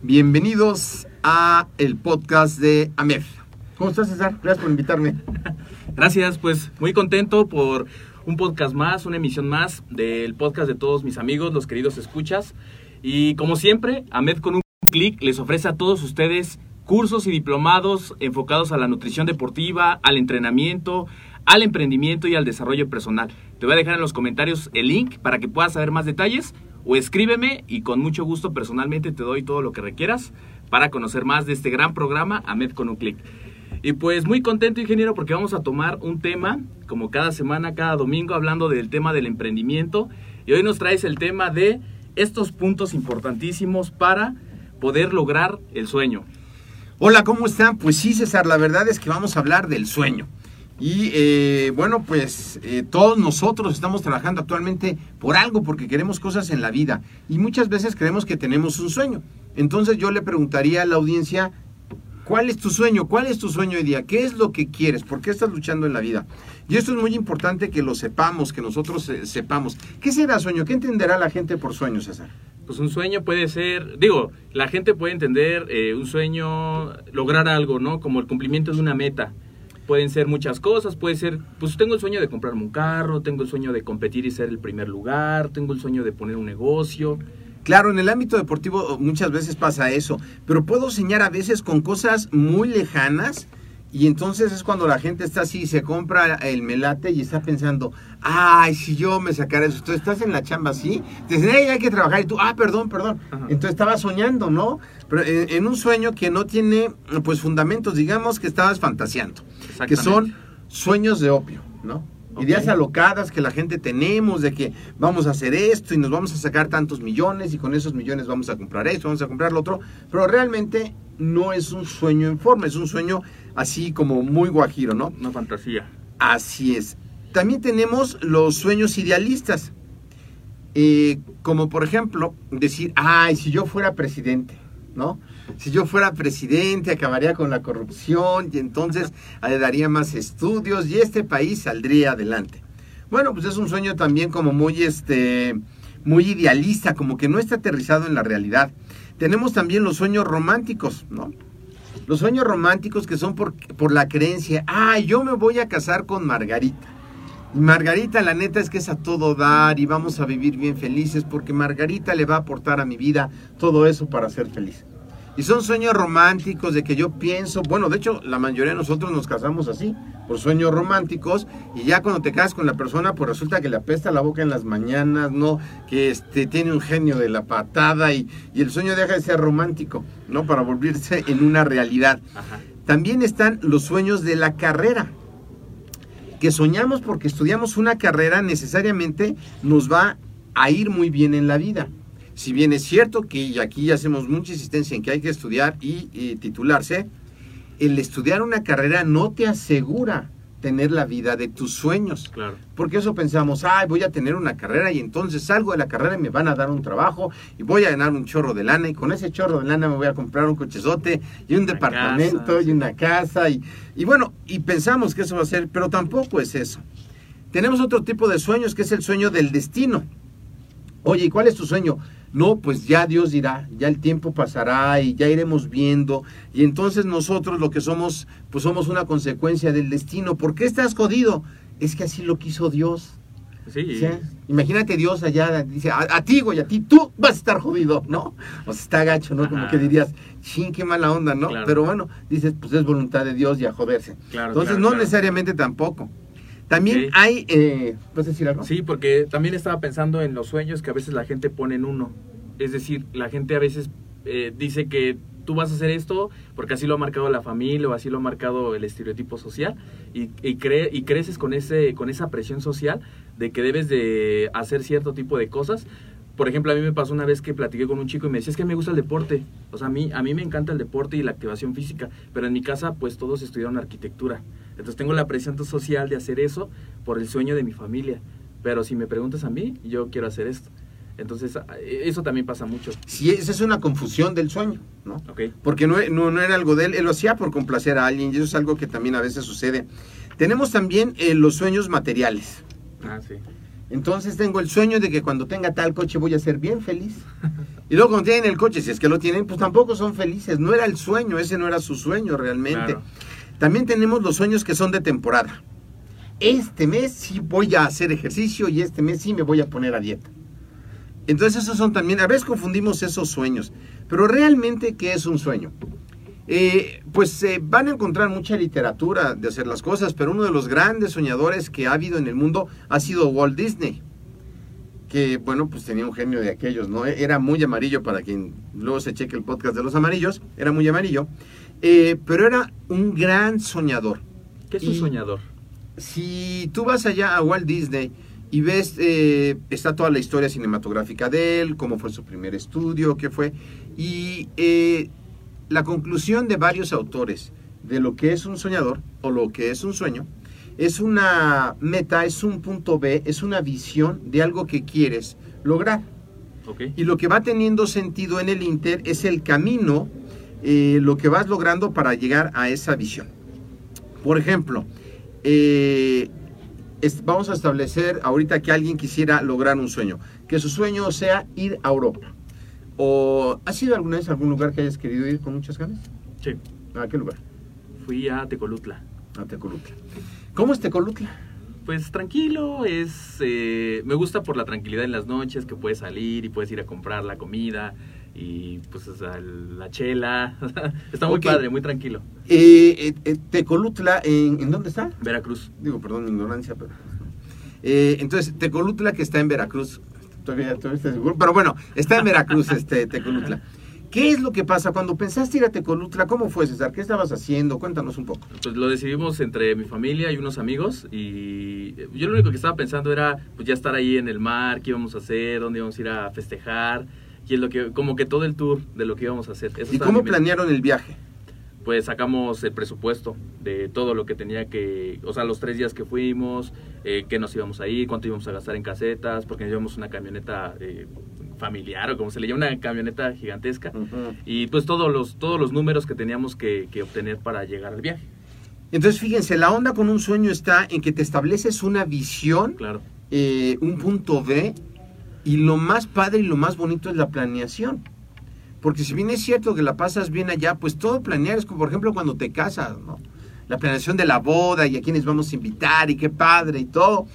Bienvenidos a el podcast de AMED. ¿Cómo estás, César? Gracias por invitarme. Gracias, pues muy contento por un podcast más, una emisión más del podcast de todos mis amigos, los queridos escuchas. Y como siempre, AMED con un clic les ofrece a todos ustedes cursos y diplomados enfocados a la nutrición deportiva, al entrenamiento, al emprendimiento y al desarrollo personal. Te voy a dejar en los comentarios el link para que puedas saber más detalles o escríbeme y con mucho gusto personalmente te doy todo lo que requieras para conocer más de este gran programa AMED con un clic. Y pues muy contento, ingeniero, porque vamos a tomar un tema, como cada semana, cada domingo, hablando del tema del emprendimiento. Y hoy nos traes el tema de estos puntos importantísimos para poder lograr el sueño. Hola, ¿cómo están? Pues sí, César, la verdad es que vamos a hablar del sueño. Y eh, bueno, pues eh, todos nosotros estamos trabajando actualmente por algo, porque queremos cosas en la vida. Y muchas veces creemos que tenemos un sueño. Entonces yo le preguntaría a la audiencia, ¿cuál es tu sueño? ¿Cuál es tu sueño hoy día? ¿Qué es lo que quieres? ¿Por qué estás luchando en la vida? Y esto es muy importante que lo sepamos, que nosotros eh, sepamos. ¿Qué será sueño? ¿Qué entenderá la gente por sueño, César? Pues un sueño puede ser, digo, la gente puede entender eh, un sueño, lograr algo, ¿no? Como el cumplimiento de una meta. Pueden ser muchas cosas, puede ser, pues tengo el sueño de comprarme un carro, tengo el sueño de competir y ser el primer lugar, tengo el sueño de poner un negocio. Claro, en el ámbito deportivo muchas veces pasa eso, pero puedo soñar a veces con cosas muy lejanas y entonces es cuando la gente está así, se compra el melate y está pensando, ay, si yo me sacara eso. Entonces estás en la chamba así, te dicen, hey, hay que trabajar y tú, ah, perdón, perdón. Ajá. Entonces estabas soñando, ¿no? Pero en, en un sueño que no tiene, pues, fundamentos, digamos que estabas fantaseando, que son sueños de opio, ¿no? Ideas alocadas que la gente tenemos de que vamos a hacer esto y nos vamos a sacar tantos millones y con esos millones vamos a comprar esto, vamos a comprar lo otro, pero realmente no es un sueño en forma, es un sueño así como muy guajiro, ¿no? Una fantasía. Así es. También tenemos los sueños idealistas, Eh, como por ejemplo decir, ay, si yo fuera presidente, ¿no? Si yo fuera presidente acabaría con la corrupción y entonces eh, daría más estudios y este país saldría adelante. Bueno, pues es un sueño también como muy, este, muy idealista, como que no está aterrizado en la realidad. Tenemos también los sueños románticos, ¿no? Los sueños románticos que son por, por la creencia, ah, yo me voy a casar con Margarita. Margarita, la neta es que es a todo dar y vamos a vivir bien felices porque Margarita le va a aportar a mi vida todo eso para ser feliz. Y son sueños románticos de que yo pienso, bueno, de hecho la mayoría de nosotros nos casamos así, por sueños románticos, y ya cuando te casas con la persona, pues resulta que le apesta la boca en las mañanas, ¿no? Que este, tiene un genio de la patada y, y el sueño deja de ser romántico, ¿no? Para volverse en una realidad. Ajá. También están los sueños de la carrera. Que soñamos porque estudiamos una carrera necesariamente nos va a ir muy bien en la vida. Si bien es cierto que y aquí hacemos mucha insistencia en que hay que estudiar y, y titularse, el estudiar una carrera no te asegura tener la vida de tus sueños. Claro. Porque eso pensamos, ay, voy a tener una carrera y entonces salgo de la carrera y me van a dar un trabajo y voy a ganar un chorro de lana y con ese chorro de lana me voy a comprar un cochezote y un Una departamento casa, y una casa y, y bueno, y pensamos que eso va a ser, pero tampoco es eso. Tenemos otro tipo de sueños que es el sueño del destino. Oye, ¿y cuál es tu sueño? No, pues ya Dios dirá, ya el tiempo pasará y ya iremos viendo. Y entonces nosotros lo que somos, pues somos una consecuencia del destino. ¿Por qué estás jodido? Es que así lo quiso Dios. Sí, ¿sí? Imagínate Dios allá, dice, a, a ti, güey, a ti, tú vas a estar jodido, ¿no? O sea, está gacho, ¿no? Como que dirías, ching, qué mala onda, ¿no? Claro. Pero bueno, dices, pues es voluntad de Dios y a joderse. Claro, Entonces, claro, no necesariamente tampoco. También hay, eh, ¿puedes decir algo? Sí, porque también estaba pensando en los sueños que a veces la gente pone en uno. Es decir, la gente a veces eh, dice que tú vas a hacer esto porque así lo ha marcado la familia o así lo ha marcado el estereotipo social y, y, cre- y creces con, ese, con esa presión social de que debes de hacer cierto tipo de cosas. Por ejemplo, a mí me pasó una vez que platiqué con un chico y me decía, es que me gusta el deporte. O sea, a mí, a mí me encanta el deporte y la activación física, pero en mi casa pues todos estudiaron arquitectura. Entonces tengo la presión social de hacer eso por el sueño de mi familia. Pero si me preguntas a mí, yo quiero hacer esto. Entonces, a- eso también pasa mucho. Sí, esa es una confusión del sueño, ¿no? ¿Ok? Porque no, no, no era algo de él, él lo hacía por complacer a alguien y eso es algo que también a veces sucede. Tenemos también eh, los sueños materiales. Ah, sí. Entonces tengo el sueño de que cuando tenga tal coche voy a ser bien feliz. Y luego cuando tienen el coche, si es que lo tienen, pues tampoco son felices. No era el sueño, ese no era su sueño realmente. Claro. También tenemos los sueños que son de temporada. Este mes sí voy a hacer ejercicio y este mes sí me voy a poner a dieta. Entonces esos son también, a veces confundimos esos sueños. Pero realmente, ¿qué es un sueño? Eh, pues eh, van a encontrar mucha literatura de hacer las cosas, pero uno de los grandes soñadores que ha habido en el mundo ha sido Walt Disney, que bueno, pues tenía un genio de aquellos, ¿no? Era muy amarillo para quien luego se cheque el podcast de los amarillos, era muy amarillo, eh, pero era un gran soñador. ¿Qué es un soñador? Si tú vas allá a Walt Disney y ves, eh, está toda la historia cinematográfica de él, cómo fue su primer estudio, qué fue, y eh, la conclusión de varios autores de lo que es un soñador o lo que es un sueño, es una meta, es un punto B, es una visión de algo que quieres lograr. Y lo que va teniendo sentido en el Inter es el camino, eh, lo que vas logrando para llegar a esa visión. Por ejemplo, eh, es- vamos a establecer ahorita que alguien quisiera lograr un sueño, que su sueño sea ir a Europa. ¿O has ido alguna vez a algún lugar que hayas querido ir con muchas ganas? Sí. ¿A qué lugar? Fui a Tecolutla. A Tecolutla. ¿Cómo es Tecolutla? Pues tranquilo, es eh, me gusta por la tranquilidad en las noches, que puedes salir y puedes ir a comprar la comida y pues o sea, la chela. está muy padre, muy tranquilo. Eh, eh, eh, Tecolutla, ¿en, ¿en dónde está? Veracruz. Digo, perdón mi ignorancia, pero... Eh, entonces, Tecolutla, que está en Veracruz, todavía, seguro, pero bueno, está en Veracruz, este, Tecolutla. ¿Qué es lo que pasa cuando pensaste ir a Tecolutla? ¿Cómo fue, César? ¿Qué estabas haciendo? Cuéntanos un poco. Pues lo decidimos entre mi familia y unos amigos y yo lo único que estaba pensando era pues ya estar ahí en el mar, qué íbamos a hacer, dónde íbamos a ir a festejar, y es lo que como que todo el tour de lo que íbamos a hacer. Eso ¿Y cómo planearon el viaje? Pues sacamos el presupuesto de todo lo que tenía que, o sea, los tres días que fuimos, eh, qué nos íbamos a ir, cuánto íbamos a gastar en casetas, porque nos llevamos una camioneta eh, familiar o como se le llama, una camioneta gigantesca, y pues todos los, todos los números que teníamos que, que obtener para llegar al viaje, Entonces, fíjense, la onda con un sueño está en que te estableces una visión, claro. eh, un punto B, y lo más padre y lo más bonito es la planeación. Porque si bien es cierto que la pasas bien allá, pues todo planear es como, por ejemplo, cuando te casas, ¿no? La planeación de la boda y a quiénes vamos a invitar y qué padre y todo.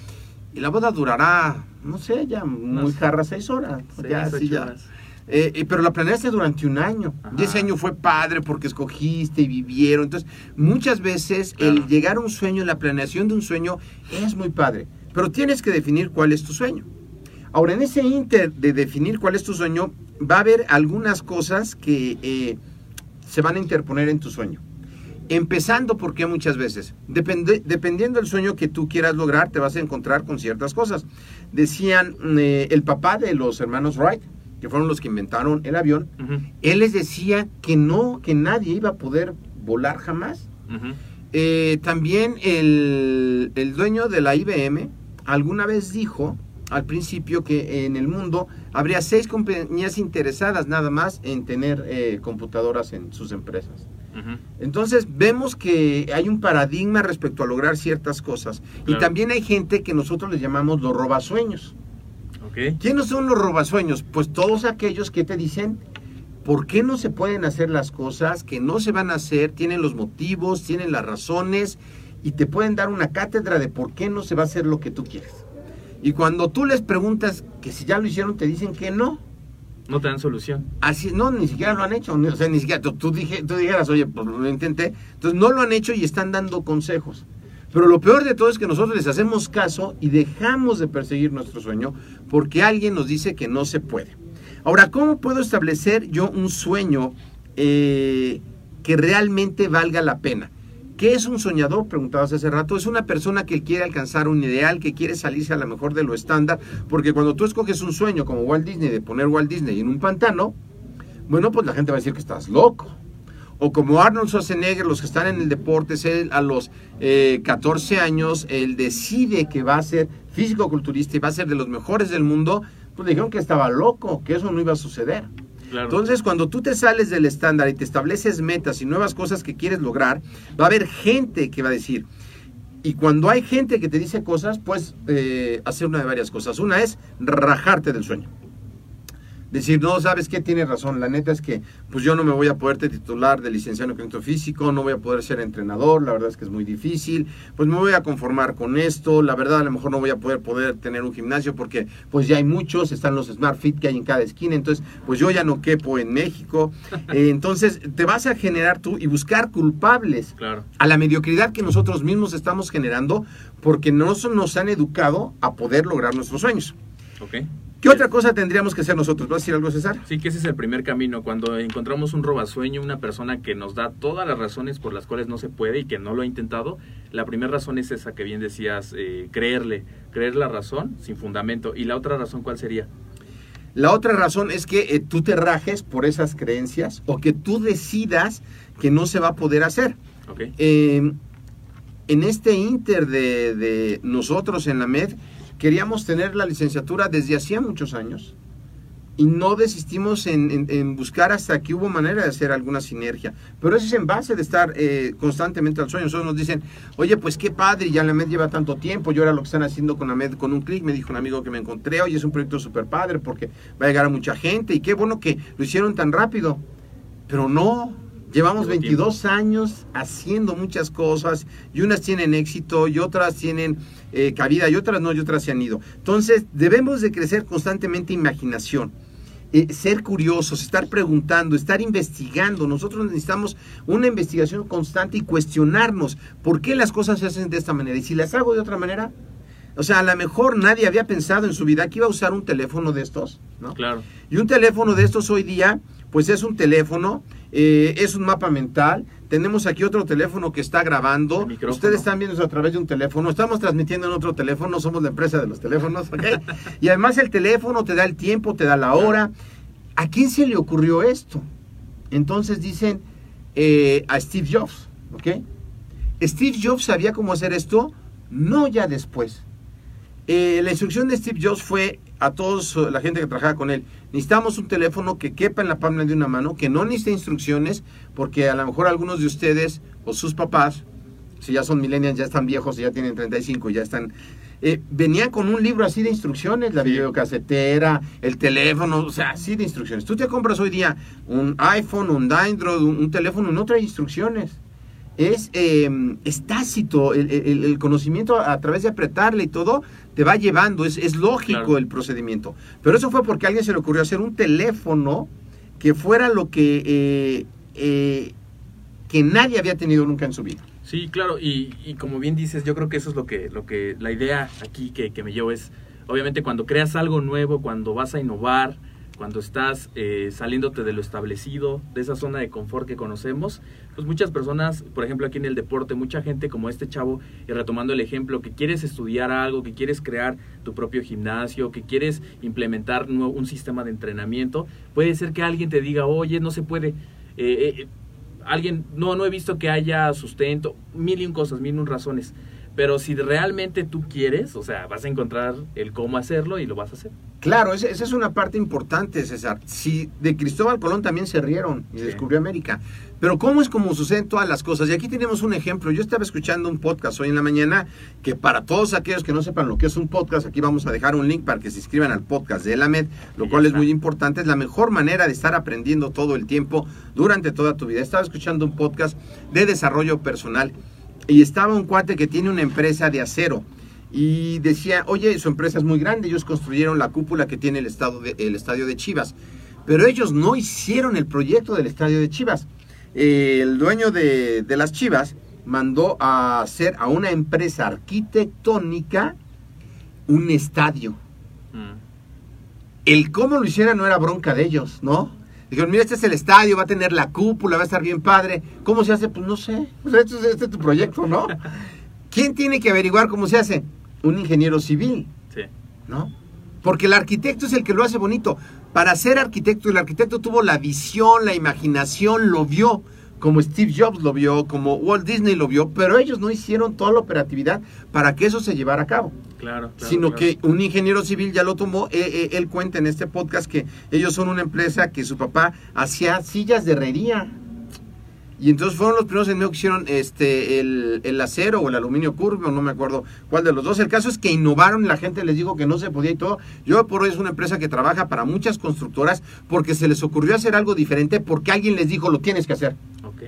Y la boda durará, no sé, ya muy jarra seis horas. Seis, ya, sí, ocho ya. horas. Eh, eh, pero la planeaste durante un año. Ajá. Y ese año fue padre porque escogiste y vivieron. Entonces, muchas veces Claro. el llegar a un sueño, la planeación de un sueño es muy padre. Pero tienes que definir cuál es tu sueño. Ahora, en ese inter de definir cuál es tu sueño, va a haber algunas cosas que eh, se van a interponer en tu sueño. Empezando porque muchas veces, depende- dependiendo del sueño que tú quieras lograr, te vas a encontrar con ciertas cosas. Decían eh, el papá de los hermanos Wright, que fueron los que inventaron el avión, él les decía que no, que nadie iba a poder volar jamás. Eh, también el, el dueño de la IBM alguna vez dijo al principio que en el mundo habría seis compañías interesadas nada más en tener eh, computadoras en sus empresas. Entonces vemos que hay un paradigma respecto a lograr ciertas cosas. Y también hay gente que nosotros les llamamos los robasueños. Ok. ¿Quiénes son los robasueños? Pues todos aquellos que te dicen por qué no se pueden hacer las cosas, que no se van a hacer, tienen los motivos, tienen las razones y te pueden dar una cátedra de por qué no se va a hacer lo que tú quieres. Y cuando tú les preguntas que si ya lo hicieron, te dicen que no. No te dan solución. Así, no, ni siquiera lo han hecho. O sea, ni siquiera tú, tú dije, tú dijeras, oye, pues lo intenté. Entonces no lo han hecho y están dando consejos. Pero lo peor de todo es que nosotros les hacemos caso y dejamos de perseguir nuestro sueño porque alguien nos dice que no se puede. Ahora, ¿cómo puedo establecer yo un sueño eh, que realmente valga la pena? ¿Qué es un soñador? Preguntabas hace rato. Es una persona que quiere alcanzar un ideal, que quiere salirse a lo mejor de lo estándar, porque cuando tú escoges un sueño como Walt Disney de poner Walt Disney en un pantano, bueno, pues la gente va a decir que estás loco. O como Arnold Schwarzenegger, los que están en el deporte, él a los eh, 14 años, él decide que va a ser físico-culturista y va a ser de los mejores del mundo, pues le dijeron que estaba loco, que eso no iba a suceder. Entonces, cuando tú te sales del estándar y te estableces metas y nuevas cosas que quieres lograr, va a haber gente que va a decir. Y cuando hay gente que te dice cosas, pues eh, hacer una de varias cosas. Una es rajarte del sueño. Decir, no, ¿sabes qué? Tienes razón. La neta es que pues yo no me voy a poder titular de licenciado en crecimiento físico, no voy a poder ser entrenador, la verdad es que es muy difícil. Pues me voy a conformar con esto. La verdad, a lo mejor no voy a poder poder tener un gimnasio porque pues ya hay muchos, están los Smart Fit que hay en cada esquina, entonces pues yo ya no quepo en México. Eh, entonces te vas a generar tú y buscar culpables Claro. a la mediocridad que nosotros mismos estamos generando porque no nos han educado a poder lograr nuestros sueños. Ok. ¿Qué otra cosa tendríamos que hacer nosotros? ¿Vas a decir algo, César? Sí, que ese es el primer camino. Cuando encontramos un robasueño, una persona que nos da todas las razones por las cuales no se puede y que no lo ha intentado, la primera razón es esa que bien decías, eh, creerle, creer la razón sin fundamento. ¿Y la otra razón cuál sería? La otra razón es que eh, tú te rajes por esas creencias o que tú decidas que no se va a poder hacer. Ok. Eh, en este inter de, de nosotros en la MED, queríamos tener la licenciatura desde hacía muchos años y no desistimos en, en- buscar hasta que hubo manera de hacer alguna sinergia. Pero eso es en base de estar eh, constantemente al sueño. Nosotros nos dicen, oye, pues qué padre, ya la MED lleva tanto tiempo, yo ahora lo que están haciendo con la MED con un clic, me dijo un amigo que me encontré, oye, es un proyecto súper padre porque va a llegar a mucha gente y qué bueno que lo hicieron tan rápido. Pero no, llevamos Llevó 22 años haciendo muchas cosas y unas tienen éxito y otras tienen eh, cabida y otras no y otras se han ido. Entonces debemos de crecer constantemente imaginación. eh, ser curiosos, estar preguntando, estar investigando. Nosotros necesitamos una investigación constante y cuestionarnos por qué las cosas se hacen de esta manera. Y si las hago de otra manera, o sea, a lo mejor nadie había pensado en su vida que iba a usar un teléfono de estos, ¿no? Claro. Y un teléfono de estos hoy día, pues es un teléfono, eh, es un mapa mental. Tenemos aquí otro teléfono que está grabando. Ustedes están viendo a través de un teléfono. Estamos transmitiendo en otro teléfono. Somos la empresa de los teléfonos, y además el teléfono te da el tiempo, te da la hora. ¿A quién se le ocurrió esto? Entonces dicen eh, a Steve Jobs, ¿ok? Steve Jobs sabía cómo hacer esto, no ya después. Eh, la instrucción de Steve Jobs fue a todos eh, la gente que trabajaba con él, necesitamos un teléfono que quepa en la palma de una mano, que no necesite instrucciones, porque a lo mejor algunos de ustedes o sus papás, si ya son millennials, ya están viejos, ya tienen 35, ya están... eh, venían con un libro así de instrucciones, la Sí. videocasetera, el teléfono, o sea, así de instrucciones. Tú te compras hoy día un iPhone, un Android, un, un teléfono, no trae instrucciones es, eh, es tácito, el, el- el conocimiento a, través de apretarle y todo te va llevando, es, es lógico Claro. el procedimiento. Pero eso fue porque a alguien se le ocurrió hacer un teléfono que fuera lo que, eh, eh, que nadie había tenido nunca en su vida. Sí, claro, y, y como bien dices, yo creo que eso es lo que, lo que la idea aquí que, que me llevo es, obviamente cuando creas algo nuevo, cuando vas a innovar, cuando estás eh, saliéndote de lo establecido, de esa zona de confort que conocemos, pues muchas personas, por ejemplo aquí en el deporte, mucha gente como este chavo, y retomando el ejemplo, que quieres estudiar algo, que quieres crear tu propio gimnasio, que quieres implementar un sistema de entrenamiento, puede ser que alguien te diga, oye, no se puede. Eh, eh, alguien, no, no he visto que haya sustento, mil y un cosas, mil y un razones. Pero si realmente tú quieres, o sea, vas a encontrar el cómo hacerlo y lo vas a hacer. Claro, esa, esa es una parte importante, César. Si de Cristóbal Colón también se rieron y Sí. descubrió América. Pero ¿cómo es como suceden todas las cosas? Y aquí tenemos un ejemplo. Yo estaba escuchando un podcast hoy en la mañana que para todos aquellos que no sepan lo que es un podcast, aquí vamos a dejar un link para que se inscriban al podcast de Elamed, lo cual es muy importante. Es la mejor manera de estar aprendiendo todo el tiempo durante toda tu vida. Estaba escuchando un podcast de desarrollo personal y estaba un cuate que tiene una empresa de acero y decía, oye, su empresa es muy grande, ellos construyeron la cúpula que tiene el, estado de- el estadio de Chivas, pero ellos no hicieron el proyecto del estadio de Chivas. Eh, el dueño de, de las Chivas mandó a hacer a una empresa arquitectónica un estadio. Mm. El cómo lo hiciera no era bronca de ellos, ¿no? Dijeron, mira, este es el estadio, va a tener la cúpula, va a estar bien padre. ¿Cómo se hace? Pues no sé. Pues este, es- este es tu proyecto, ¿no? ¿Quién tiene que averiguar cómo se hace? Un ingeniero civil, Sí. ¿no? Porque el arquitecto es el que lo hace bonito. Para ser arquitecto, el arquitecto tuvo la visión, la imaginación, lo vio, como Steve Jobs lo vio, como Walt Disney lo vio, pero ellos no hicieron toda la operatividad para que eso se llevara a cabo Claro, claro, sino claro. que un ingeniero civil ya lo tomó. eh, eh, él cuenta en este podcast que ellos son una empresa que su papá hacía sillas de herrería. Y entonces fueron los primeros en que hicieron este, el, el acero o el aluminio curvo, no me acuerdo cuál de los dos. El caso es que innovaron y la gente les dijo que no se podía y todo. Yo por hoy es una empresa que trabaja para muchas constructoras porque se les ocurrió hacer algo diferente porque alguien les dijo lo tienes que hacer.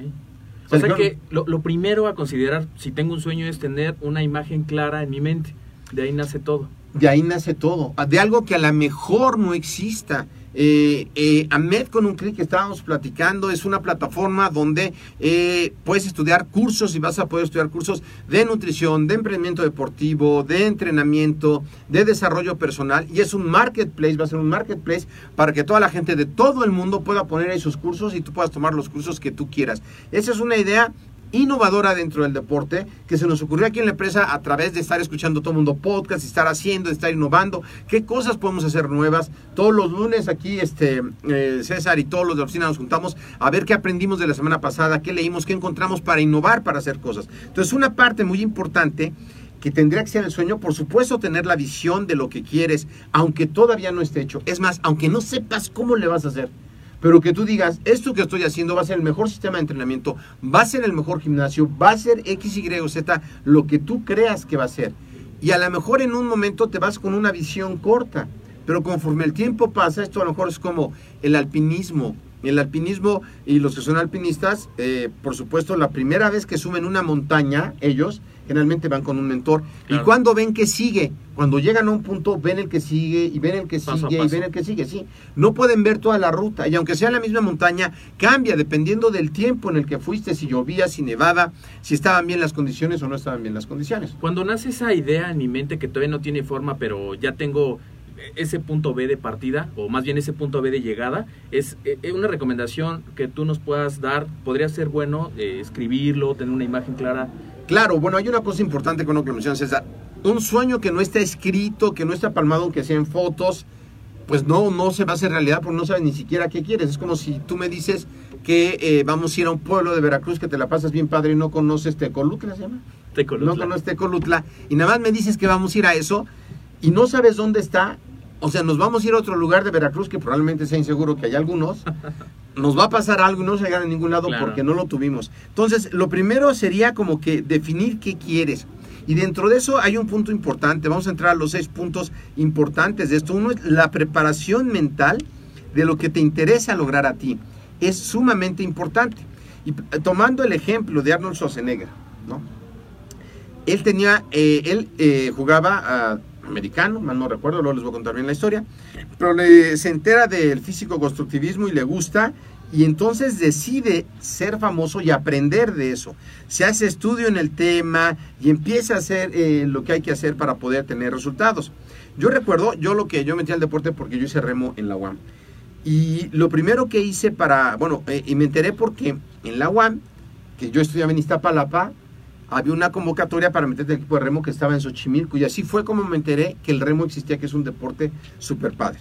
O sea, O sea yo- que lo, lo primero a considerar si tengo un sueño es tener una imagen clara en mi mente. De ahí nace todo. De ahí nace todo, de algo que a lo mejor no exista. Eh, eh, Ahmed con un clic que estábamos platicando es una plataforma donde eh, puedes estudiar cursos y vas a poder estudiar cursos de nutrición, de emprendimiento deportivo, de entrenamiento, de desarrollo personal y es un marketplace, va a ser un marketplace para que toda la gente de todo el mundo pueda poner ahí sus cursos y tú puedas tomar los cursos que tú quieras. Esa es una idea innovadora dentro del deporte que se nos ocurrió aquí en la empresa a través de estar escuchando todo el mundo podcast, estar haciendo, estar innovando, qué cosas podemos hacer nuevas. Todos los lunes aquí este eh, César y todos los de la oficina nos juntamos a ver qué aprendimos de la semana pasada, qué leímos, qué encontramos para innovar, para hacer cosas. Entonces, una parte muy importante que tendría que ser el sueño, por supuesto, tener la visión de lo que quieres, aunque todavía no esté hecho. Es más, aunque no sepas cómo le vas a hacer pero que tú digas, esto que estoy haciendo va a ser el mejor sistema de entrenamiento, va a ser el mejor gimnasio, va a ser X, Y o Z, lo que tú creas que va a ser. Y a lo mejor en un momento te vas con una visión corta, pero conforme el tiempo pasa, esto a lo mejor es como el alpinismo. El alpinismo y los que son alpinistas, eh, por supuesto, la primera vez que suben una montaña, ellos generalmente van con un mentor. Claro. Y cuando ven que sigue, cuando llegan a un punto, ven el que sigue y ven el que Paso sigue y ven el que sigue, sí. No pueden ver toda la ruta y aunque sea la misma montaña, cambia dependiendo del tiempo en el que fuiste, si llovía, si nevaba, si estaban bien las condiciones o no estaban bien las condiciones. Cuando nace esa idea en mi mente que todavía no tiene forma, pero ya tengo ese punto B de partida, o más bien ese punto B de llegada, es eh, eh, una recomendación que tú nos puedas dar. Podría ser bueno eh, escribirlo, tener una imagen clara. Claro, bueno, hay una cosa importante con lo que menciona César. Un sueño que no está escrito, que no está palmado, aunque sea en fotos, pues no, no se va a hacer realidad porque no sabes ni siquiera qué quieres. Es como si tú me dices que eh, vamos a ir a un pueblo de Veracruz que te la pasas bien padre y no conoces Tecolutla, ¿se llama? Tecolutla. No conoces Tecolutla y nada más me dices que vamos a ir a eso y no sabes dónde está. O sea, nos vamos a ir a otro lugar de Veracruz que probablemente sea inseguro, que hay algunos. Nos va a pasar algo y no se llegar a ningún lado Claro. porque no lo tuvimos. Entonces, lo primero sería como que definir qué quieres. Y dentro de eso hay un punto importante. Vamos a entrar a los seis puntos importantes de esto. Uno es la preparación mental de lo que te interesa lograr a ti. Es sumamente importante. Y tomando el ejemplo de Arnold Schwarzenegger, ¿no? Él tenía, eh, él eh, jugaba a americano, mal no recuerdo, luego les voy a contar bien la historia, pero le- se entera del físico constructivismo y le gusta y entonces decide ser famoso y aprender de eso. Se hace estudio en el tema y empieza a hacer eh, lo que hay que hacer para poder tener resultados. Yo recuerdo, yo lo que yo metí al deporte porque yo hice remo en la UAM. Y lo primero que hice para, bueno, eh, y me enteré porque en la UAM, que yo estudiaba en Iztapalapa, había una convocatoria para meterte al equipo de remo que estaba en Xochimilco y así fue como me enteré que el remo existía, que es un deporte súper padre.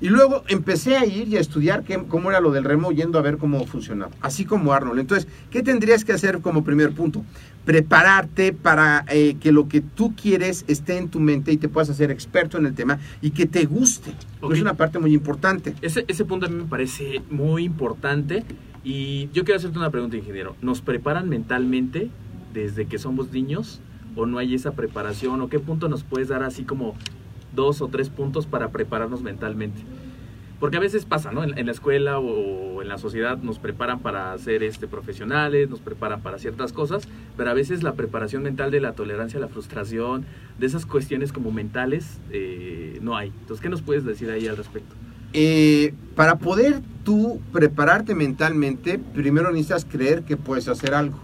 Y luego empecé a ir y a estudiar qué- cómo era lo del remo, yendo a ver cómo funcionaba, así como Arnold. Entonces, ¿qué tendrías que hacer como primer punto? Prepararte para eh, que lo que tú quieres esté en tu mente y te puedas hacer experto en el tema y que te guste. Ok. Es una parte muy importante. Ese, ese punto a mí me parece muy importante y yo quiero hacerte una pregunta, ingeniero. ¿Nos preparan mentalmente desde que somos niños o no hay esa preparación o qué punto nos puedes dar así como dos o tres puntos para prepararnos mentalmente? Porque a veces pasa, ¿no? En, la escuela o en la sociedad nos preparan para ser este, profesionales, nos preparan para ciertas cosas, pero a veces la preparación mental de la tolerancia la frustración, de esas cuestiones como mentales, eh, no hay. Entonces, ¿qué nos puedes decir ahí al respecto? Eh, para poder tú prepararte mentalmente, primero necesitas creer que puedes hacer algo.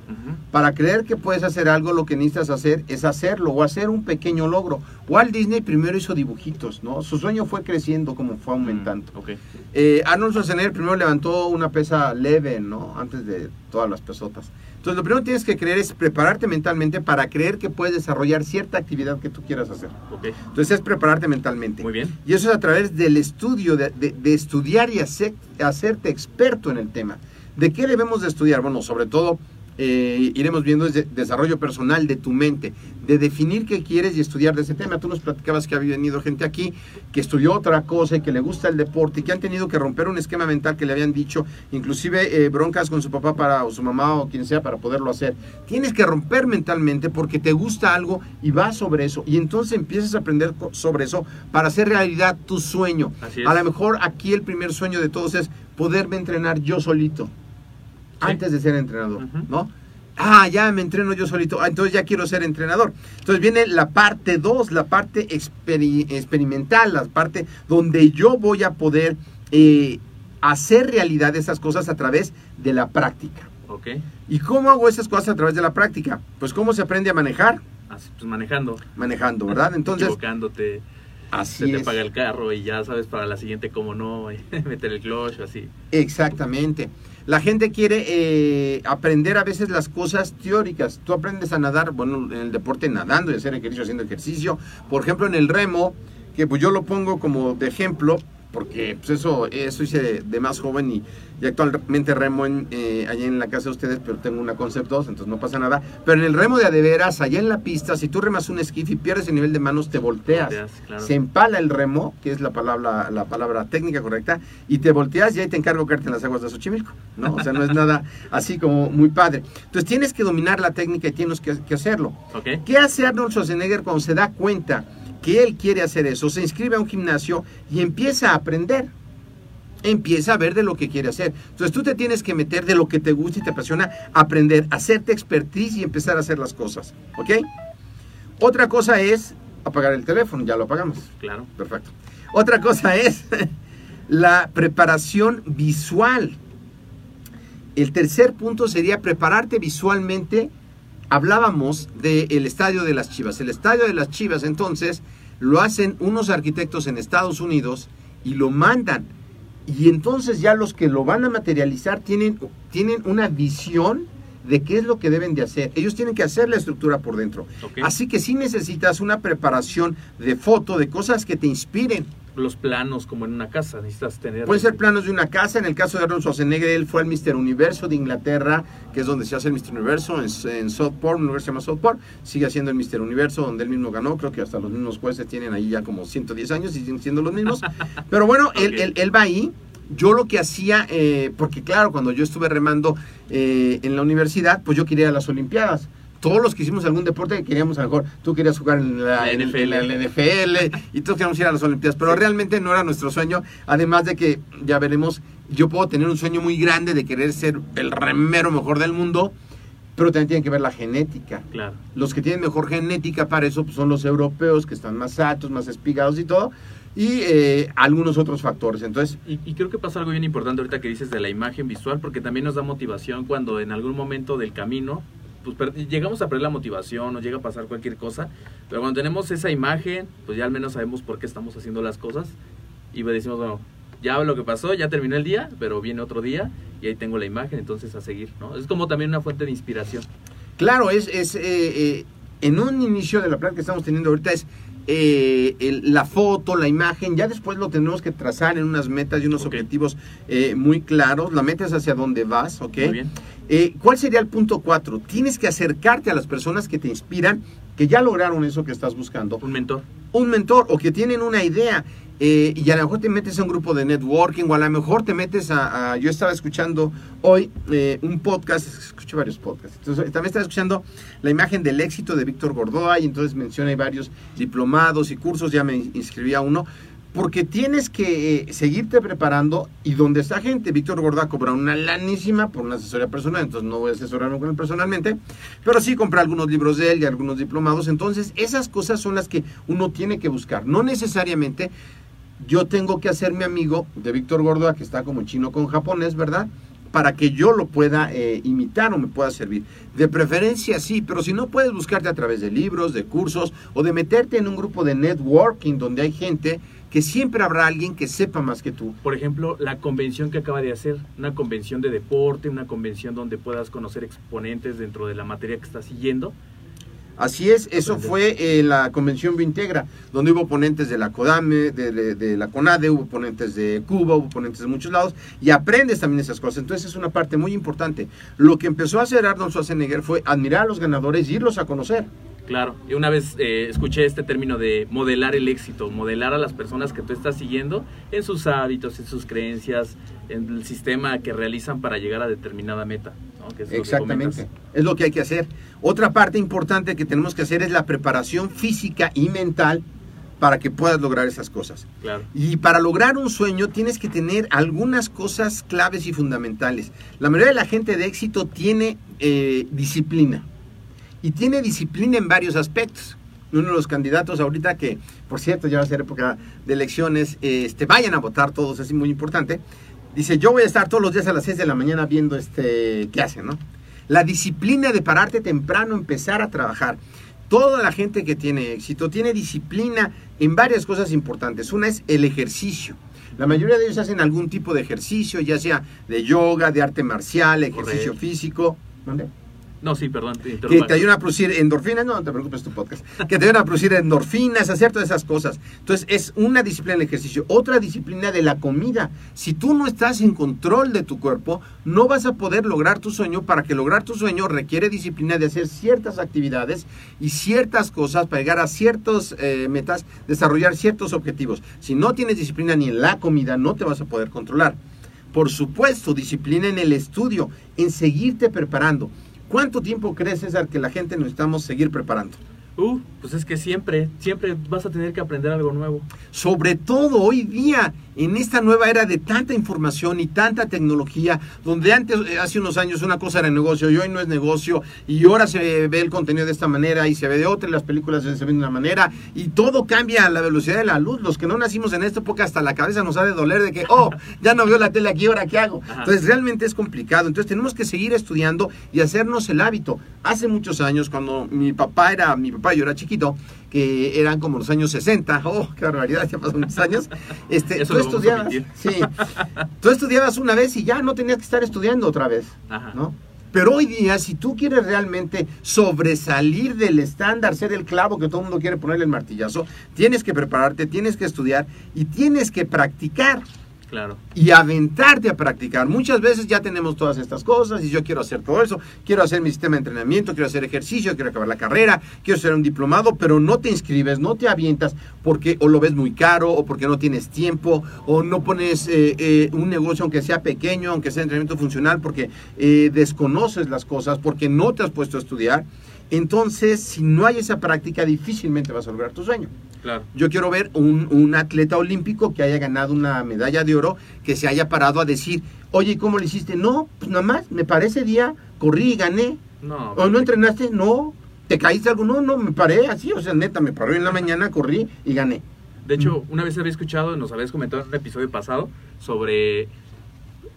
Para creer que puedes hacer algo, lo que necesitas hacer es hacerlo o hacer un pequeño logro. Walt Disney primero hizo dibujitos, ¿no? Su sueño fue creciendo como fue aumentando. Mm, ok. Eh, Arnold Schwarzenegger primero levantó una pesa leve, ¿no? Antes de todas las pesotas. Entonces, lo primero que tienes que creer es prepararte mentalmente para creer que puedes desarrollar cierta actividad que tú quieras hacer. Entonces, es prepararte mentalmente. Muy bien. Y eso es a través del estudio, de, de- de estudiar y hacer- hacerte experto en el tema. ¿De qué debemos de estudiar? Bueno, sobre todo eh, iremos viendo desarrollo personal de tu mente, de definir qué quieres y estudiar de ese tema. Tú nos platicabas que había venido gente aquí que estudió otra cosa y que le gusta el deporte y que han tenido que romper un esquema mental que le habían dicho, inclusive eh, broncas con su papá para, o su mamá o quien sea para poderlo hacer. Tienes que romper mentalmente porque te gusta algo y vas sobre eso. Y entonces empiezas a aprender sobre eso para hacer realidad tu sueño. A lo mejor aquí el primer sueño de todos es poderme entrenar yo solito. Antes de ser entrenador. ¿no? Ah, ya me entreno yo solito, ah, entonces ya quiero ser entrenador. Entonces viene la parte 2, la parte experi- experimental, la parte donde yo voy a poder eh, hacer realidad esas cosas a través de la práctica. Ok. ¿Y cómo hago esas cosas a través de la práctica? Pues cómo se aprende a manejar, Así, pues manejando. manejando, ¿verdad? Entonces, Equivocándote. así se te es. apaga el carro y ya sabes para la siguiente cómo no, meter el clutch o así. Exactamente. La gente quiere eh, aprender a veces las cosas teóricas. Tú aprendes a nadar, bueno, en el deporte nadando y hacer ejercicio haciendo ejercicio. Por ejemplo, en el remo, que pues yo lo pongo como de ejemplo, porque pues eso, eso hice de, de más joven y, y actualmente remo en, eh, allá en la casa de ustedes, pero tengo una Concept 2, entonces no pasa nada. Pero en el remo de adeveras, allá en la pista, si tú remas un esquife y pierdes el nivel de manos, te volteas. Volteas, claro. Se empala el remo, que es la palabra, la palabra técnica correcta, y te volteas y ahí te encargo caerte en las aguas de Xochimilco, ¿no? O sea, no es nada así como muy padre. Entonces tienes que dominar la técnica y tienes que, que hacerlo. Ok. ¿Qué hace Arnold Schwarzenegger cuando se da cuenta que él quiere hacer eso? Se inscribe a un gimnasio y empieza a aprender. Empieza a ver de lo que quiere hacer. Entonces tú te tienes que meter de lo que te gusta y te apasiona, aprender, hacerte expertise y empezar a hacer las cosas. ¿Ok? Otra cosa es apagar el teléfono, ya lo apagamos. Claro. Perfecto. Otra cosa es la preparación visual. El tercer punto sería prepararte visualmente. Hablábamos del estadio de las Chivas. El estadio de las Chivas entonces lo hacen unos arquitectos en Estados Unidos y lo mandan. Y entonces ya los que lo van a materializar tienen, tienen una visión de qué es lo que deben de hacer. Ellos tienen que hacer la estructura por dentro. Así que sí necesitas una preparación de foto, de cosas que te inspiren. Los planos como en una casa, necesitas tener... Pueden ser planos de una casa. En el caso de Arnold Schwarzenegger, él fue al Mr. Universo de Inglaterra, que es donde se hace el Mr. Universo, en, en Southport, un lugar que se llama Southport. Sigue haciendo el Mr. Universo, donde él mismo ganó. Creo que hasta los mismos jueces tienen ahí ya como 110 años y siguen siendo los mismos. Pero bueno, él, él- él va ahí. Yo lo que hacía, eh, porque claro, cuando yo estuve remando eh, en la universidad, pues yo quería ir a las Olimpiadas. Todos los que hicimos algún deporte queríamos a lo mejor, tú querías jugar en la, La NFL. en la- en la NFL y todos queríamos ir a las Olimpiadas, pero realmente no era nuestro sueño, además de que ya veremos, yo puedo tener un sueño muy grande de querer ser el remero mejor del mundo, pero también tiene que ver la genética. Claro. Los que tienen mejor genética para eso pues, son los europeos, que están más altos, más espigados y todo, y eh, algunos otros factores. Entonces, Y, y creo que pasa algo bien importante ahorita que dices de la imagen visual, porque también nos da motivación cuando en algún momento del camino, pues llegamos a perder la motivación, nos llega a pasar cualquier cosa, pero cuando tenemos esa imagen, pues ya al menos sabemos por qué estamos haciendo las cosas y decimos, bueno, ya lo que pasó, ya terminó el día, pero viene otro día y ahí tengo la imagen, entonces a seguir, ¿no? Es como también una fuente de inspiración. Claro, es, es eh, eh, en un inicio de la plática que estamos teniendo ahorita es eh, el- la foto, la imagen, ya después lo tenemos que trazar en unas metas y unos Ok. objetivos eh, muy claros. La meta es hacia dónde vas, ¿ok? Muy bien. Eh, ¿Cuál sería el punto cuatro? Tienes que acercarte a las personas que te inspiran, que ya lograron eso que estás buscando. Un mentor. Un mentor o que tienen una idea. eh, y a lo mejor te metes a un grupo de networking o a lo mejor te metes a... a- yo estaba escuchando hoy eh, un podcast, escuché varios podcasts, entonces también estaba escuchando la imagen del éxito de Víctor Gordoa y entonces menciona varios diplomados y cursos, ya me inscribí a uno, porque tienes que eh, seguirte preparando y donde está gente, Víctor Gordoa cobra una lanísima por una asesoría personal, entonces no voy a asesorarme con él personalmente, pero sí compré algunos libros de él y algunos diplomados, entonces esas cosas son las que uno tiene que buscar, no necesariamente yo tengo que hacerme amigo de Víctor Gordoa, que está como chino con japonés, ¿verdad? Para que yo lo pueda eh, imitar o me pueda servir. De preferencia sí, pero si no puedes buscarte a través de libros, de cursos o de meterte en un grupo de networking donde hay gente que siempre habrá alguien que sepa más que tú. Por ejemplo, la convención que acaba de hacer, una convención de deporte, una convención donde puedas conocer exponentes dentro de la materia que estás siguiendo. Así es, eso fue la convención Vintegra, donde hubo ponentes de la CODAME, de, de- de la CONADE, hubo ponentes de Cuba, hubo ponentes de muchos lados, y aprendes también esas cosas. Entonces es una parte muy importante. Lo que empezó a hacer Arnold Schwarzenegger fue admirar a los ganadores y irlos a conocer. Claro, y una vez eh, escuché este término de modelar el éxito, modelar a las personas que tú estás siguiendo en sus hábitos, en sus creencias, en el sistema que realizan para llegar a determinada meta. ¿no? Que es lo que Exactamente. Es lo que hay que hacer. Otra parte importante que tenemos que hacer es la preparación física y mental para que puedas lograr esas cosas. Claro. Y para lograr un sueño tienes que tener algunas cosas claves y fundamentales. La mayoría de la gente de éxito tiene eh, disciplina. Y tiene disciplina en varios aspectos. Uno de los candidatos ahorita que, por cierto, ya va a ser época de elecciones, este, vayan a votar todos, es muy importante. Dice, yo voy a estar todos los días a las 6 de la mañana viendo este, qué hacen, ¿no? La disciplina de pararte temprano, empezar a trabajar. Toda la gente que tiene éxito tiene disciplina en varias cosas importantes. Una es el ejercicio. La mayoría de ellos hacen algún tipo de ejercicio, ya sea de yoga, de arte marcial, ejercicio Correcto. físico. ¿Dónde? No, sí, perdón. Te que te ayudan a producir endorfinas, no, no te preocupes tu podcast, que te ayudan a producir endorfinas, hacer todas esas cosas. Entonces es una disciplina del ejercicio, otra disciplina de la comida. Si tú no estás en control de tu cuerpo, no vas a poder lograr tu sueño. Para que lograr tu sueño requiere disciplina de hacer ciertas actividades y ciertas cosas para llegar a ciertas metas, desarrollar ciertos objetivos. Si no tienes disciplina ni en la comida, no te vas a poder controlar. Por supuesto, disciplina en el estudio, en seguirte preparando. ¿Cuánto tiempo crees, César, que la gente necesitamos seguir preparando? Uh, pues es que siempre, siempre vas a tener que aprender algo nuevo. Sobre todo hoy día, en esta nueva era de tanta información y tanta tecnología, donde antes, eh, hace unos años, una cosa era negocio y hoy no es negocio, y ahora se ve el contenido de esta manera y se ve de otra, y las películas se ven de una manera, y todo cambia a la velocidad de la luz. Los que no nacimos en esta época, hasta la cabeza nos ha de doler de que, oh, ya no veo la tele aquí, ¿ahora qué hago? Entonces, realmente es complicado. Entonces, tenemos que seguir estudiando y hacernos el hábito. Hace muchos años, cuando mi papá era, mi papá, yo era chiquito, que eran como los años 60, oh, qué barbaridad, ya pasaron muchos años. Este, Eso tú estudiabas, sí, tú estudiabas una vez y ya no tenías que estar estudiando otra vez, Ajá. ¿no? Pero hoy día, si tú quieres realmente sobresalir del estándar, ser el clavo que todo el mundo quiere ponerle el martillazo, tienes que prepararte, tienes que estudiar y tienes que practicar Claro. y aventarte a practicar. Muchas veces ya tenemos todas estas cosas y yo quiero hacer todo eso, quiero hacer mi sistema de entrenamiento, quiero hacer ejercicio, quiero acabar la carrera, quiero ser un diplomado, pero no te inscribes, no te avientas porque o lo ves muy caro o porque no tienes tiempo o no pones eh, eh, un negocio aunque sea pequeño, aunque sea entrenamiento funcional, porque eh, desconoces las cosas, porque no te has puesto a estudiar. Entonces, si no hay esa práctica, difícilmente vas a lograr tu sueño. Claro. Yo quiero ver un, un atleta olímpico que haya ganado una medalla de oro, que se haya parado a decir, oye, ¿y ¿cómo le hiciste? No, pues nada más, me parece día, corrí y gané. No, ¿O no entrenaste? No. ¿Te caíste algo? No, no, me paré así, o sea, neta, me paré en la mañana, corrí y gané. De hecho, una vez había escuchado, nos habías comentado en un episodio pasado sobre,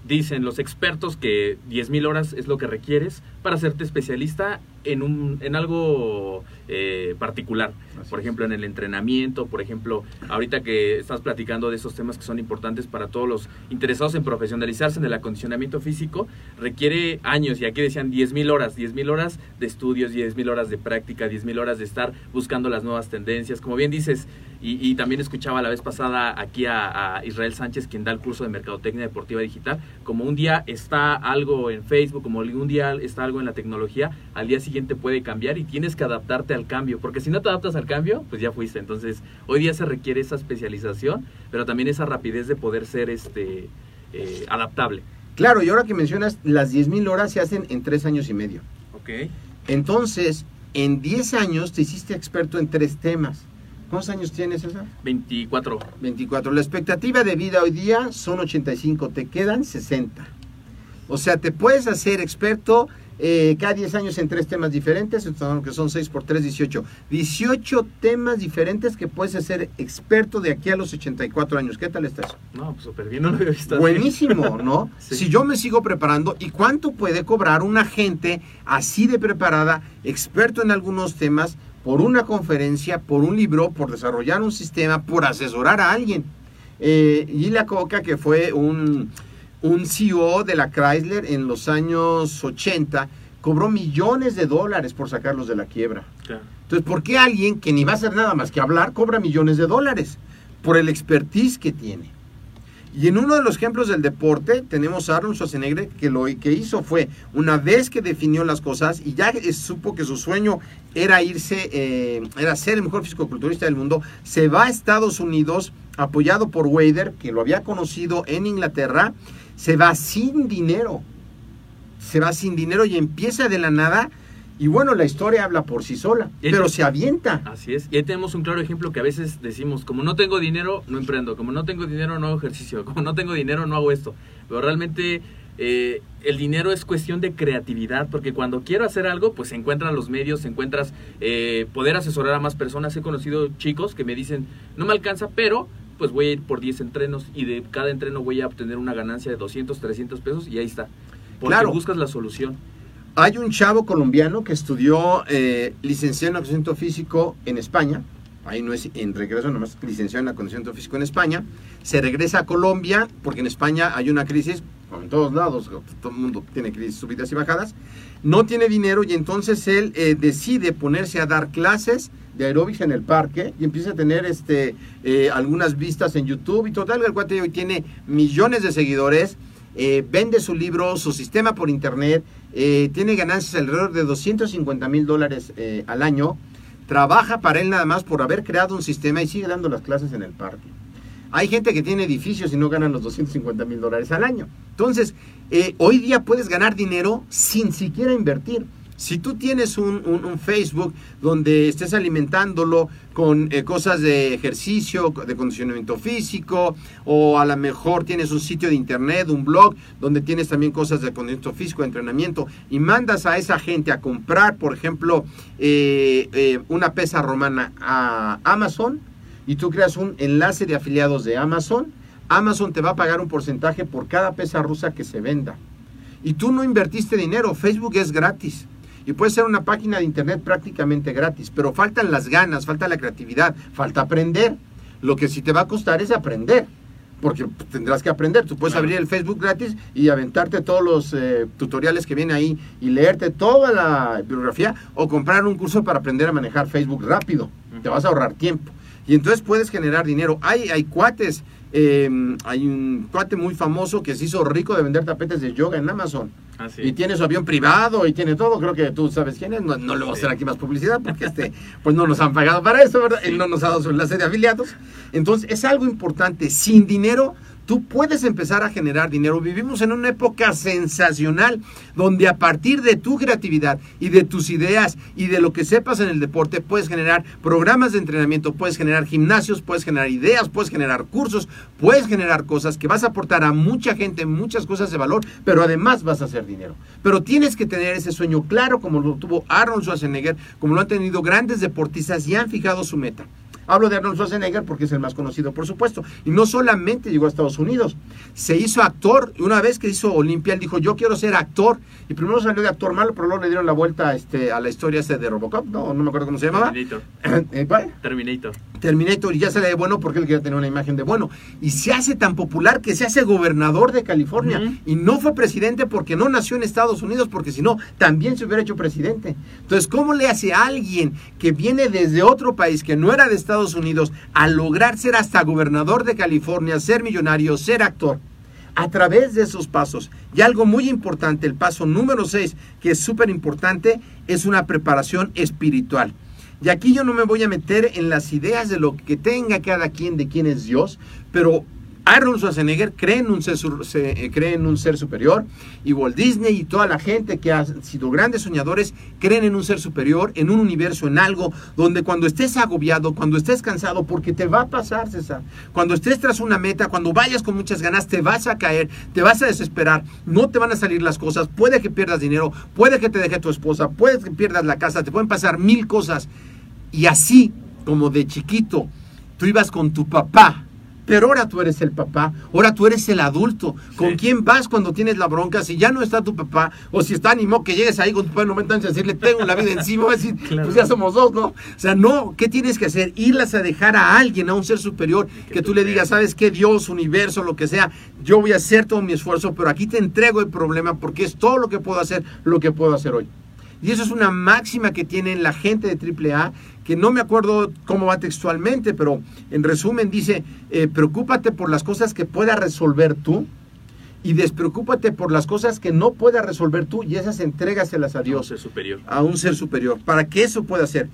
dicen los expertos que 10.000 horas es lo que requieres para hacerte especialista en, un, en algo eh, particular. Así por es. ejemplo, en el entrenamiento, por ejemplo, ahorita que estás platicando de esos temas que son importantes para todos los interesados en profesionalizarse en el acondicionamiento físico, requiere años, y aquí decían 10 mil horas, 10 mil horas de estudios, 10 mil horas de práctica, 10 mil horas de estar buscando las nuevas tendencias. Como bien dices, y, y también escuchaba la vez pasada aquí a, a Israel Sánchez, quien da el curso de Mercadotecnia Deportiva Digital, como un día está algo en Facebook, como un día está algo en la tecnología, al día siguiente puede cambiar y tienes que adaptarte al cambio, porque si no te adaptas al cambio, pues ya fuiste. Entonces, hoy día se requiere esa especialización, pero también esa rapidez de poder ser este eh, adaptable. Claro, y ahora que mencionas, las 10.000 horas se hacen en tres años y medio. Ok. Entonces, en 10 años te hiciste experto en tres temas. ¿Cuántos años tienes, César? 24. 24. La expectativa de vida hoy día son 85, te quedan 60. O sea, te puedes hacer experto eh, cada 10 años en tres temas diferentes, que son 6 por 3, 18. 18 temas diferentes que puedes hacer experto de aquí a los 84 años. ¿Qué tal está eso? No, pues súper bien, no lo había visto así. Buenísimo, ¿no? Sí. Si yo me sigo preparando, ¿y cuánto puede cobrar una gente así de preparada, experto en algunos temas, por una conferencia, por un libro, por desarrollar un sistema, por asesorar a alguien? Eh, Gilia Coca, que fue un, un CEO de la Chrysler en los años 80, cobró millones de dólares por sacarlos de la quiebra. Claro. Entonces, ¿por qué alguien que ni va a hacer nada más que hablar cobra millones de dólares? Por el expertise que tiene. Y en uno de los ejemplos del deporte tenemos a Arnold Schwarzenegger que lo que hizo fue, una vez que definió las cosas y ya supo que su sueño era irse, eh, era ser el mejor fisicoculturista del mundo, se va a Estados Unidos apoyado por Wader, que lo había conocido en Inglaterra, se va sin dinero, se va sin dinero y empieza de la nada. Y bueno, la historia habla por sí sola, Y- pero se avienta. Así es. Y ahí tenemos un claro ejemplo que a veces decimos, como no tengo dinero, no emprendo. Como no tengo dinero, no hago ejercicio. Como no tengo dinero, no hago esto. Pero realmente eh, el dinero es cuestión de creatividad, porque cuando quiero hacer algo, pues se encuentran los medios, se encuentras eh, poder asesorar a más personas. He conocido chicos que me dicen, no me alcanza, pero pues voy a ir por 10 entrenos y de cada entreno voy a obtener una ganancia de 200, 300 pesos y ahí está. Porque Claro. buscas la solución. Hay un chavo colombiano que estudió eh, licenciado en acondicionamiento físico en España. Ahí no es en regreso, nomás licenciado en acondicionamiento físico en España. Se regresa a Colombia porque en España hay una crisis, en todos lados, todo el mundo tiene subidas y bajadas. No tiene dinero y entonces él eh, decide ponerse a dar clases de aeróbics en el parque y empieza a tener este eh, algunas vistas en YouTube y total. El cuate hoy tiene millones de seguidores eh, vende su libro, su sistema por internet, eh, tiene ganancias alrededor de 250 mil dólares al año, trabaja para él nada más por haber creado un sistema y sigue dando las clases en el parque. Hay gente que tiene edificios y no ganan los 250 mil dólares al año. Entonces, eh, hoy día puedes ganar dinero sin siquiera invertir. Si tú tienes un, Facebook donde estés alimentándolo con eh, cosas de ejercicio, de condicionamiento físico, o a lo mejor tienes un sitio de internet, un blog, donde tienes también cosas de condicionamiento físico, de entrenamiento, y mandas a esa gente a comprar, por ejemplo, eh, eh, una pesa romana a Amazon, y tú creas un enlace de afiliados de Amazon, Amazon te va a pagar un porcentaje por cada pesa rusa que se venda. Y tú no invertiste dinero, Facebook es gratis. Y puede ser una página de internet prácticamente gratis, pero faltan las ganas, falta la creatividad, falta aprender. Lo que sí te va a costar es aprender, porque tendrás que aprender. Tú puedes abrir el Facebook gratis y aventarte todos los eh, tutoriales que vienen ahí y leerte toda la bibliografía o comprar un curso para aprender a manejar Facebook rápido. Te vas a ahorrar tiempo. Y entonces puedes generar dinero. Hay, hay cuates, eh, hay un cuate muy famoso que se hizo rico de vender tapetes de yoga en Amazon. Así. Y tiene su avión privado y tiene todo. Creo que tú sabes quién es. No, no le voy a hacer aquí más publicidad porque este, pues no nos han pagado para eso, ¿verdad? Él no nos ha dado su enlace de afiliados. Entonces, es algo importante. Sin dinero, tú puedes empezar a generar dinero. Vivimos en una época sensacional donde a partir de tu creatividad y de tus ideas y de lo que sepas en el deporte, puedes generar programas de entrenamiento, puedes generar gimnasios, puedes generar ideas, puedes generar cursos, puedes generar cosas que vas a aportar a mucha gente, muchas cosas de valor, pero además vas a hacer dinero. Pero tienes que tener ese sueño claro como lo tuvo Arnold Schwarzenegger, como lo han tenido grandes deportistas y han fijado su meta. Hablo de Arnold Schwarzenegger porque es el más conocido, por supuesto. Y no solamente llegó a Estados Unidos, se hizo actor. Una vez que hizo Olimpia, él dijo, yo quiero ser actor. Y primero salió de actor malo, pero luego le dieron la vuelta este, a la historia ese de Robocop, no, no me acuerdo cómo se llamaba. Terminator. Eh. Terminator. Terminator y ya sale de bueno porque él quería tener una imagen de bueno. Y se hace tan popular que se hace gobernador de California. Y no fue presidente porque no nació en Estados Unidos, porque si no, también se hubiera hecho presidente. Entonces, ¿cómo le hace a alguien que viene desde otro país, que no era de Estados Unidos, a lograr ser hasta gobernador de California, ser millonario, ser actor? a través de esos pasos. Y algo muy importante, el paso número 6, que es súper importante, es una preparación espiritual. Y aquí yo no me voy a meter en las ideas de lo que tenga cada quien de quién es Dios, pero Arnold Schwarzenegger cree en un ser, eh, cree en un ser superior y Walt Disney y toda la gente que ha sido grandes soñadores creen en un ser superior, en un universo, en algo donde cuando estés agobiado, cuando estés cansado, porque te va a pasar, César, cuando estés tras una meta, cuando vayas con muchas ganas, te vas a caer, te vas a desesperar, no te van a salir las cosas, puede que pierdas dinero, puede que te deje tu esposa, puede que pierdas la casa, te pueden pasar mil cosas. Y así como de chiquito, tú ibas con tu papá, pero ahora tú eres el papá, ahora tú eres el adulto. ¿Con Sí. quién vas cuando tienes la bronca? Si ya no está tu papá, o si está ni modo que llegues ahí con tu papá en 90 años y decirle, tengo la vida encima, a decir, Claro. pues ya somos dos, ¿no? O sea, no, ¿qué tienes que hacer? Irlas a dejar a alguien, a un ser superior, Que que tú tú le digas, ¿sabes qué? Dios, universo, lo que sea, yo voy a hacer todo mi esfuerzo, pero aquí te entrego el problema porque es todo lo que puedo hacer, lo que puedo hacer hoy. Y eso es una máxima que tienen la gente de AAA, que no me acuerdo cómo va textualmente, pero en resumen dice, eh, preocúpate por las cosas que puedas resolver tú y despreocúpate por las cosas que no puedas resolver tú y esas entrégaselas a Dios Dios, es superior. a un ser superior, para que eso pueda ser.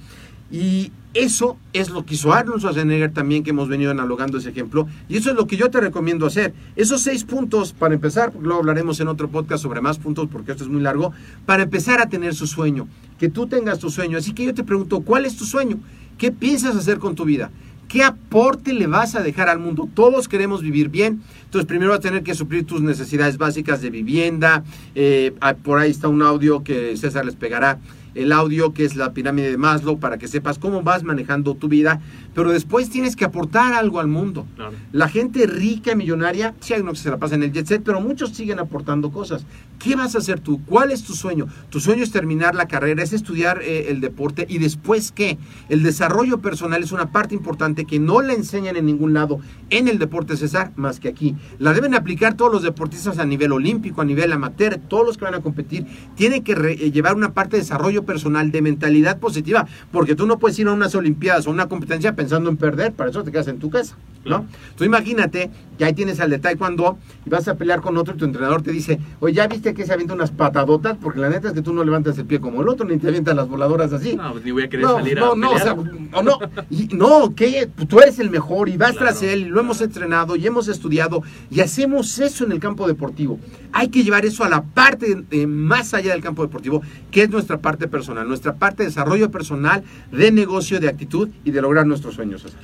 Y eso es lo que hizo Arnold Schwarzenegger también, que hemos venido analogando ese ejemplo. Y eso es lo que yo te recomiendo hacer. Esos seis puntos, para empezar, luego hablaremos en otro podcast sobre más puntos, porque esto es muy largo, para empezar a tener su sueño. Que tú tengas tu sueño. Así que yo te pregunto, ¿cuál es tu sueño? ¿Qué piensas hacer con tu vida? ¿Qué aporte le vas a dejar al mundo? Todos queremos vivir bien, entonces primero vas a tener que suplir tus necesidades básicas de vivienda. eh, ah, por ahí está un audio que César les pegará, el audio que es la pirámide de Maslow, para que sepas cómo vas manejando tu vida, pero después tienes que aportar algo al mundo. Claro. La gente rica, millonaria, sí hay uno que se la pasa en el jet set, pero muchos siguen aportando cosas. ¿Qué vas a hacer tú? ¿Cuál es tu sueño? Tu sueño es terminar la carrera, es estudiar eh, el deporte y después qué? El desarrollo personal es una parte importante que no la enseñan en ningún lado en el deporte César más que aquí. La deben aplicar todos los deportistas a nivel olímpico, a nivel amateur, todos los que van a competir. Tienen que re- eh, llevar una parte de desarrollo personal, de mentalidad positiva, porque tú no puedes ir a unas olimpiadas o una competencia pensando en perder, para eso te quedas en tu casa, ¿no? Claro. Tú imagínate que ahí tienes al de taekwondo y vas a pelear con otro y tu entrenador te dice, oye, ¿ya viste que se avienta unas patadotas? Porque la neta es que tú no levantas el pie como el otro, ni te avientas las voladoras así. No, pues ni voy a querer No, salir no, a no, o pelear. sea, o no, y no, que tú eres el mejor y vas Claro, tras él, y lo hemos entrenado y hemos estudiado y hacemos eso en el campo deportivo. Hay que llevar eso a la parte más allá del campo deportivo, que es nuestra parte personal, nuestra parte de desarrollo personal, de negocio, de actitud y de lograr nuestros sueños, César.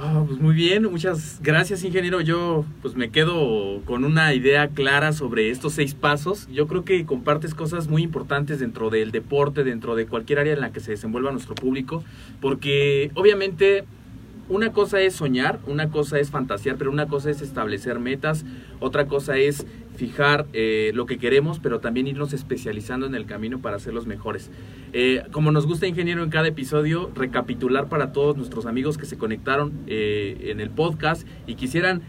Ah, pues muy bien, muchas gracias ingeniero. Yo pues me quedo con una idea clara sobre estos seis pasos. Yo creo que compartes cosas muy importantes dentro del deporte, dentro de cualquier área en la que se desenvuelva nuestro público, porque obviamente una cosa es soñar, una cosa es fantasear, pero una cosa es establecer metas, otra cosa es fijar eh, lo que queremos, pero también irnos especializando en el camino para ser los mejores. Eh, como nos gusta, ingeniero, en cada episodio, recapitular para todos nuestros amigos que se conectaron eh, en el podcast y quisieran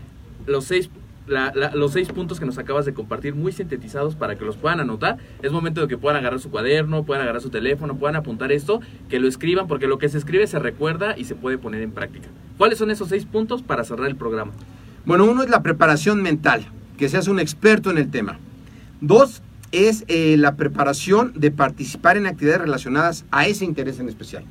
los seis, la- la- los seis puntos que nos acabas de compartir muy sintetizados para que los puedan anotar. Es momento de que puedan agarrar su cuaderno, puedan agarrar su teléfono, puedan apuntar esto, que lo escriban, porque lo que se escribe se recuerda y se puede poner en práctica. ¿Cuáles son esos seis puntos para cerrar el programa? Bueno, uno es la preparación mental, que seas un experto en el tema. Dos es eh, la preparación de participar en actividades relacionadas a ese interés en especial.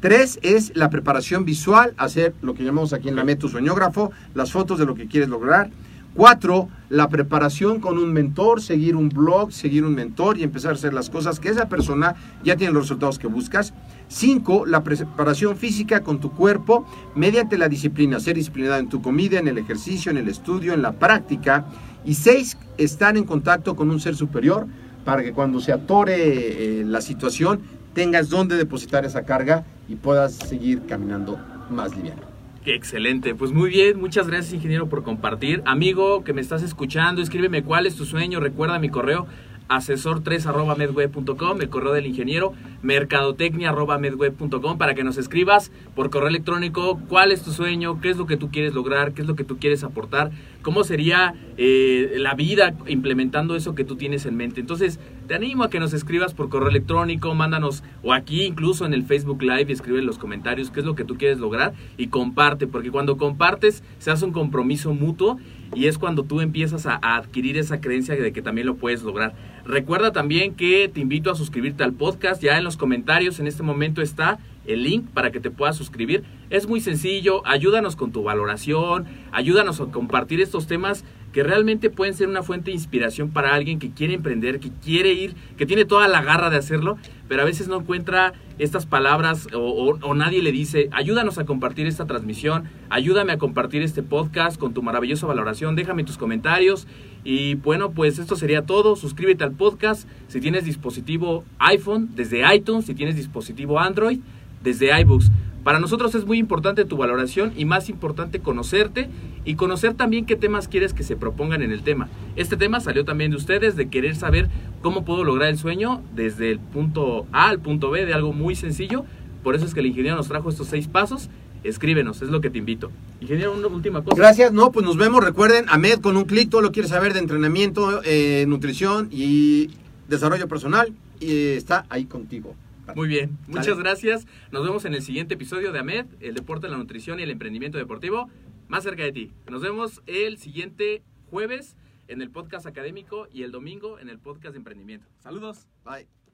Tres es la preparación visual, hacer lo que llamamos aquí en la meta tu sueñógrafo, las fotos de lo que quieres lograr. Cuatro, la preparación con un mentor, seguir un blog, seguir un mentor y empezar a hacer las cosas que esa persona ya tiene los resultados que buscas. Cinco, la preparación física con tu cuerpo mediante la disciplina, ser disciplinado en tu comida, en el ejercicio, en el estudio, en la práctica. Y seis, estar en contacto con un ser superior para que cuando se atore eh, la situación tengas dónde depositar esa carga y puedas seguir caminando más liviano. Excelente. Pues muy bien, muchas gracias ingeniero por compartir. Amigo que me estás escuchando, escríbeme cuál es tu sueño, recuerda mi correo asesor3 arroba medweb.com, el correo del ingeniero, mercadotecnia arroba medweb.com para que nos escribas por correo electrónico cuál es tu sueño, qué es lo que tú quieres lograr, qué es lo que tú quieres aportar, cómo sería eh, la vida implementando eso que tú tienes en mente. Entonces, te animo a que nos escribas por correo electrónico, mándanos o aquí incluso en el Facebook Live, escribe en los comentarios qué es lo que tú quieres lograr y comparte, porque cuando compartes se hace un compromiso mutuo y es cuando tú empiezas a adquirir esa creencia de que también lo puedes lograr. Recuerda también que te invito a suscribirte al podcast. Ya en los comentarios en este momento está el link para que te puedas suscribir. Es muy sencillo, ayúdanos con tu valoración, ayúdanos a compartir estos temas que realmente pueden ser una fuente de inspiración para alguien que quiere emprender, que quiere ir, que tiene toda la garra de hacerlo, pero a veces no encuentra estas palabras o, nadie le dice, ayúdanos a compartir esta transmisión, ayúdame a compartir este podcast con tu maravillosa valoración, déjame tus comentarios y bueno, pues esto sería todo, suscríbete al podcast si tienes dispositivo iPhone desde iTunes, si tienes dispositivo Android desde iBooks. Para nosotros es muy importante tu valoración y más importante conocerte y conocer también qué temas quieres que se propongan en el tema. Este tema salió también de ustedes de querer saber cómo puedo lograr el sueño desde el punto A al punto B de algo muy sencillo. Por eso es que el ingeniero nos trajo estos seis pasos. Escríbenos, es lo que te invito. Ingeniero, una última cosa. Gracias, no, pues nos vemos. Recuerden, Ahmed con un clic, todo lo quieres saber de entrenamiento, eh, nutrición y desarrollo personal. Y está ahí contigo. Muy bien, muchas Sale. gracias. Nos vemos en el siguiente episodio de AMED, el deporte, la nutrición y el emprendimiento deportivo, más cerca de ti. Nos vemos el siguiente jueves en el podcast académico y el domingo en el podcast de emprendimiento. Saludos. Bye.